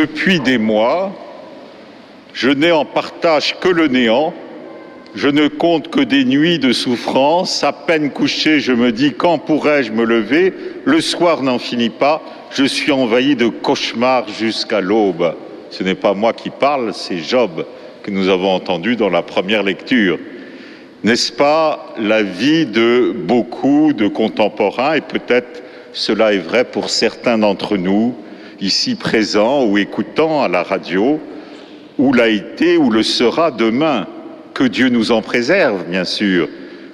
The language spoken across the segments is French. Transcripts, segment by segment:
Depuis des mois, je n'ai en partage que le néant, je ne compte que des nuits de souffrance, à peine couché, je me dis quand pourrais-je me lever, le soir n'en finit pas, je suis envahi de cauchemars jusqu'à l'aube. Ce n'est pas moi qui parle, c'est Job que nous avons entendu dans la première lecture. N'est-ce pas la vie de beaucoup de contemporains, et peut-être cela est vrai pour certains d'entre nous, ici présents ou écoutant à la radio, ou l'a été ou le sera demain. Que Dieu nous en préserve, bien sûr.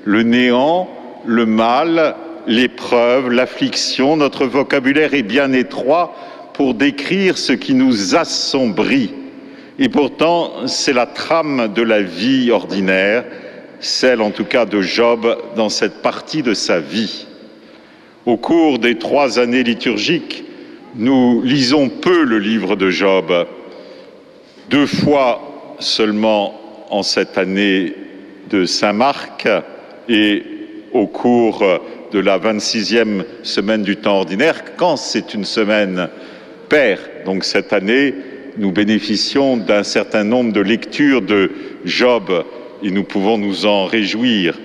Le néant, le mal, l'épreuve, l'affliction, notre vocabulaire est bien étroit pour décrire ce qui nous assombrit. Et pourtant, c'est la trame de la vie ordinaire celle en tout cas de Job dans cette partie de sa vie. Au cours des trois années liturgiques, nous lisons peu le livre de Job, deux fois seulement en cette année de Saint Marc et au cours de la 26e semaine du temps ordinaire, quand c'est une semaine paire. Donc cette année, nous bénéficions d'un certain nombre de lectures de Job et nous pouvons nous en réjouir.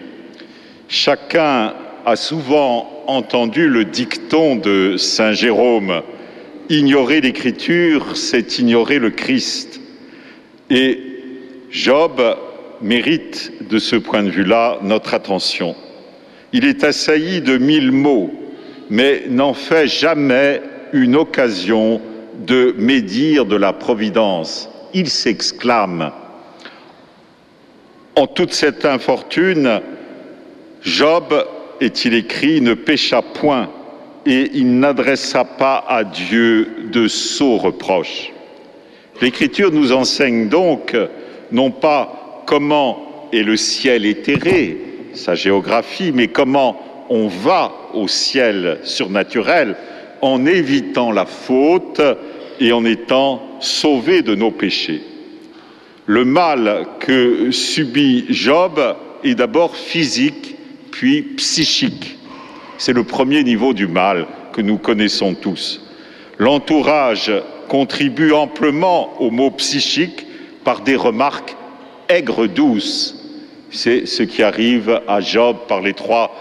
Chacun a souvent entendu le dicton de Saint Jérôme Ignorer l'Écriture, c'est ignorer le Christ. Et Job mérite de ce point de vue-là notre attention. Il est assailli de mille mots, mais n'en fait jamais une occasion de médire de la providence. Il s'exclame en toute cette infortune, Job, est-il écrit, ne pécha point et il n'adressa pas à Dieu de sots reproches. L'Écriture nous enseigne donc non pas comment est le ciel éthéré, sa géographie, mais comment on va au ciel surnaturel en évitant la faute et en étant sauvé de nos péchés. Le mal que subit Job est d'abord physique, puis psychique. C'est le premier niveau du mal que nous connaissons tous. L'entourage contribue amplement au mot psychique par des remarques aigres douces. C'est ce qui arrive à Job par les trois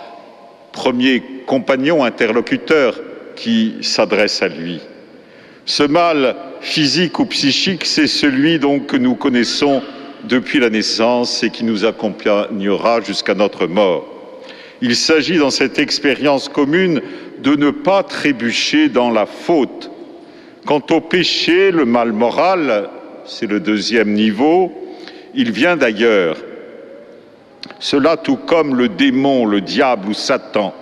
premiers compagnons interlocuteurs qui s'adressent à lui. Ce mal physique ou psychique, c'est celui donc que nous connaissons depuis la naissance et qui nous accompagnera jusqu'à notre mort. Il s'agit dans cette expérience commune de ne pas trébucher dans la faute. Quant au péché, le mal moral, c'est le deuxième niveau, il vient d'ailleurs. Cela tout comme le démon, le diable ou Satan,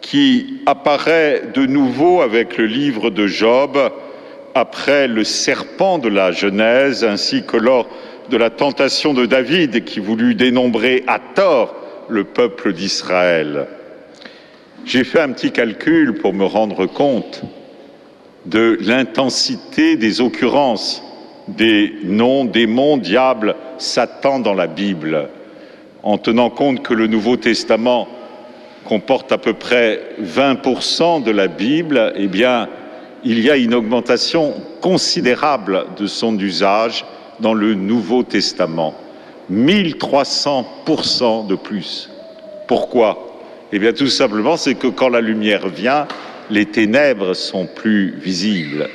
qui apparaît de nouveau avec le livre de Job, après le serpent de la Genèse, ainsi que lors de la tentation de David qui voulut dénombrer à tort le peuple d'Israël. J'ai fait un petit calcul pour me rendre compte de l'intensité des occurrences des noms démons, diables, Satan dans la Bible, en tenant compte que le Nouveau Testament comporte à peu près 20% de la Bible, eh bien, il y a une augmentation considérable de son usage dans le Nouveau Testament. 1300% de plus. Pourquoi? Eh bien tout simplement, c'est que quand la lumière vient, les ténèbres sont plus visibles.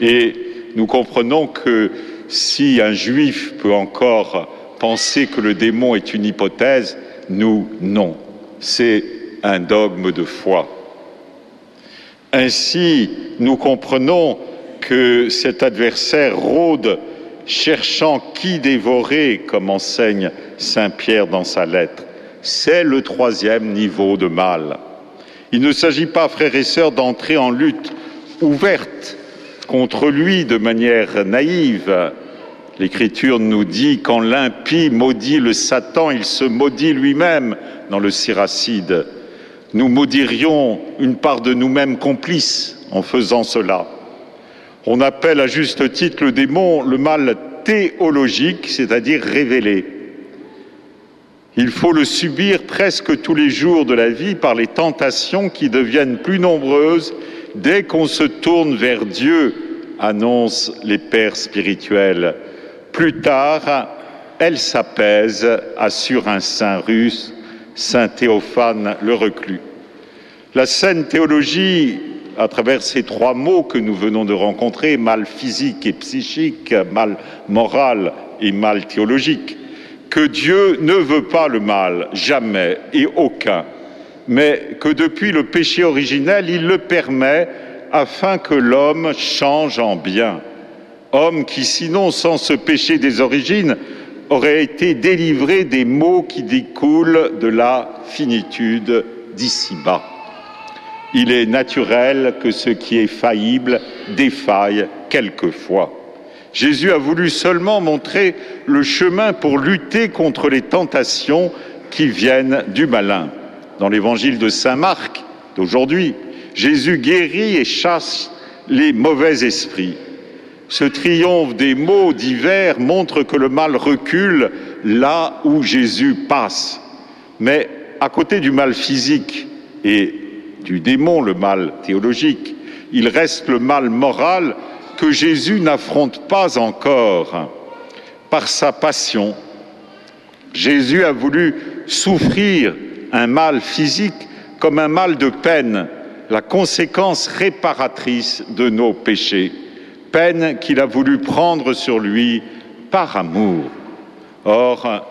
Et nous comprenons que si un juif peut encore penser que le démon est une hypothèse, nous, non. C'est un dogme de foi. Ainsi, nous comprenons que cet adversaire rôde cherchant qui dévorer, comme enseigne Saint Pierre dans sa lettre. C'est le troisième niveau de mal. Il ne s'agit pas, frères et sœurs, d'entrer en lutte ouverte contre lui de manière naïve. L'Écriture nous dit quand l'impie maudit le Satan, il se maudit lui-même dans le Siracide nous maudirions une part de nous-mêmes complices en faisant cela. On appelle à juste titre le démon le mal théologique, c'est-à-dire révélé. Il faut le subir presque tous les jours de la vie par les tentations qui deviennent plus nombreuses dès qu'on se tourne vers Dieu annoncent les pères spirituels. Plus tard, elle s'apaise, assure un saint russe, saint Théophane le reclus. La saine théologie, à travers ces trois mots que nous venons de rencontrer, mal physique et psychique, mal moral et mal théologique, que Dieu ne veut pas le mal, jamais et aucun, mais que depuis le péché originel, il le permet afin que l'homme change en bien. Homme qui, sinon, sans ce péché des origines, aurait été délivré des maux qui découlent de la finitude d'ici-bas. Il est naturel que ce qui est faillible défaille quelquefois. Jésus a voulu seulement montrer le chemin pour lutter contre les tentations qui viennent du malin. Dans l'évangile de Saint Marc d'aujourd'hui, Jésus guérit et chasse les mauvais esprits. Ce triomphe des mots divers montre que le mal recule là où Jésus passe. Mais à côté du mal physique et du démon, le mal théologique, il reste le mal moral que Jésus n'affronte pas encore par sa passion. Jésus a voulu souffrir un mal physique comme un mal de peine, la conséquence réparatrice de nos péchés, peine qu'il a voulu prendre sur lui par amour. Or,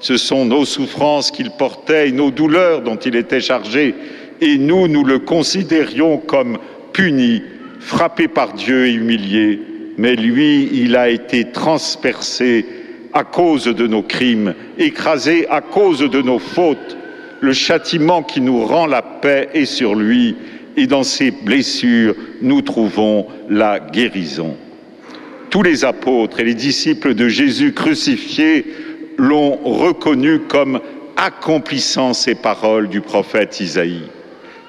ce sont nos souffrances qu'il portait nos douleurs dont il était chargé, et nous, nous le considérions comme puni frappé par Dieu et humilié, mais lui, il a été transpercé à cause de nos crimes, écrasé à cause de nos fautes. Le châtiment qui nous rend la paix est sur lui, et dans ses blessures, nous trouvons la guérison. Tous les apôtres et les disciples de Jésus crucifié l'ont reconnu comme accomplissant ces paroles du prophète Isaïe.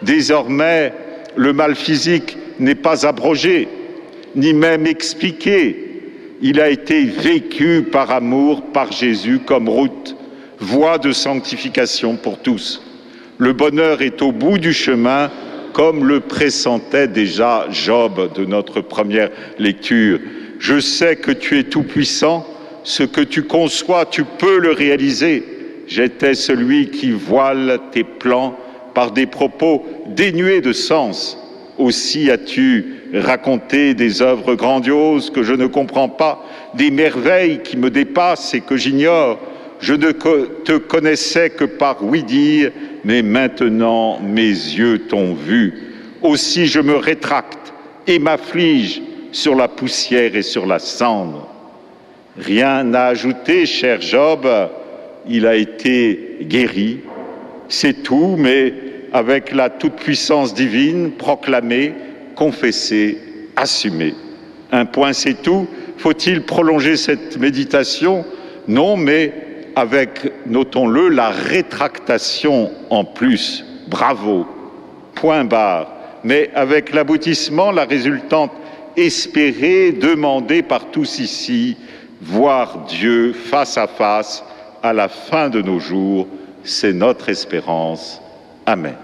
Désormais, le mal physique n'est pas abrogé, ni même expliqué. Il a été vécu par amour par Jésus comme route, voie de sanctification pour tous. Le bonheur est au bout du chemin, comme le pressentait déjà Job de notre première lecture. Je sais que tu es tout-puissant, ce que tu conçois, tu peux le réaliser. J'étais celui qui voile tes plans par des propos dénués de sens. Aussi as-tu raconté des œuvres grandioses que je ne comprends pas, des merveilles qui me dépassent et que j'ignore. Je ne te connaissais que par oui-dire, mais maintenant mes yeux t'ont vu. Aussi je me rétracte et m'afflige sur la poussière et sur la cendre. Rien à ajouter, cher Job, il a été guéri, c'est tout, mais avec la toute-puissance divine proclamée, confessée, assumée. Un point, c'est tout. Faut-il prolonger cette méditation? Non, mais avec, notons-le, la rétractation en plus. Bravo, point barre. Mais avec l'aboutissement, la résultante espérée, demandée par tous ici, voir Dieu face à face à la fin de nos jours, c'est notre espérance. Amen.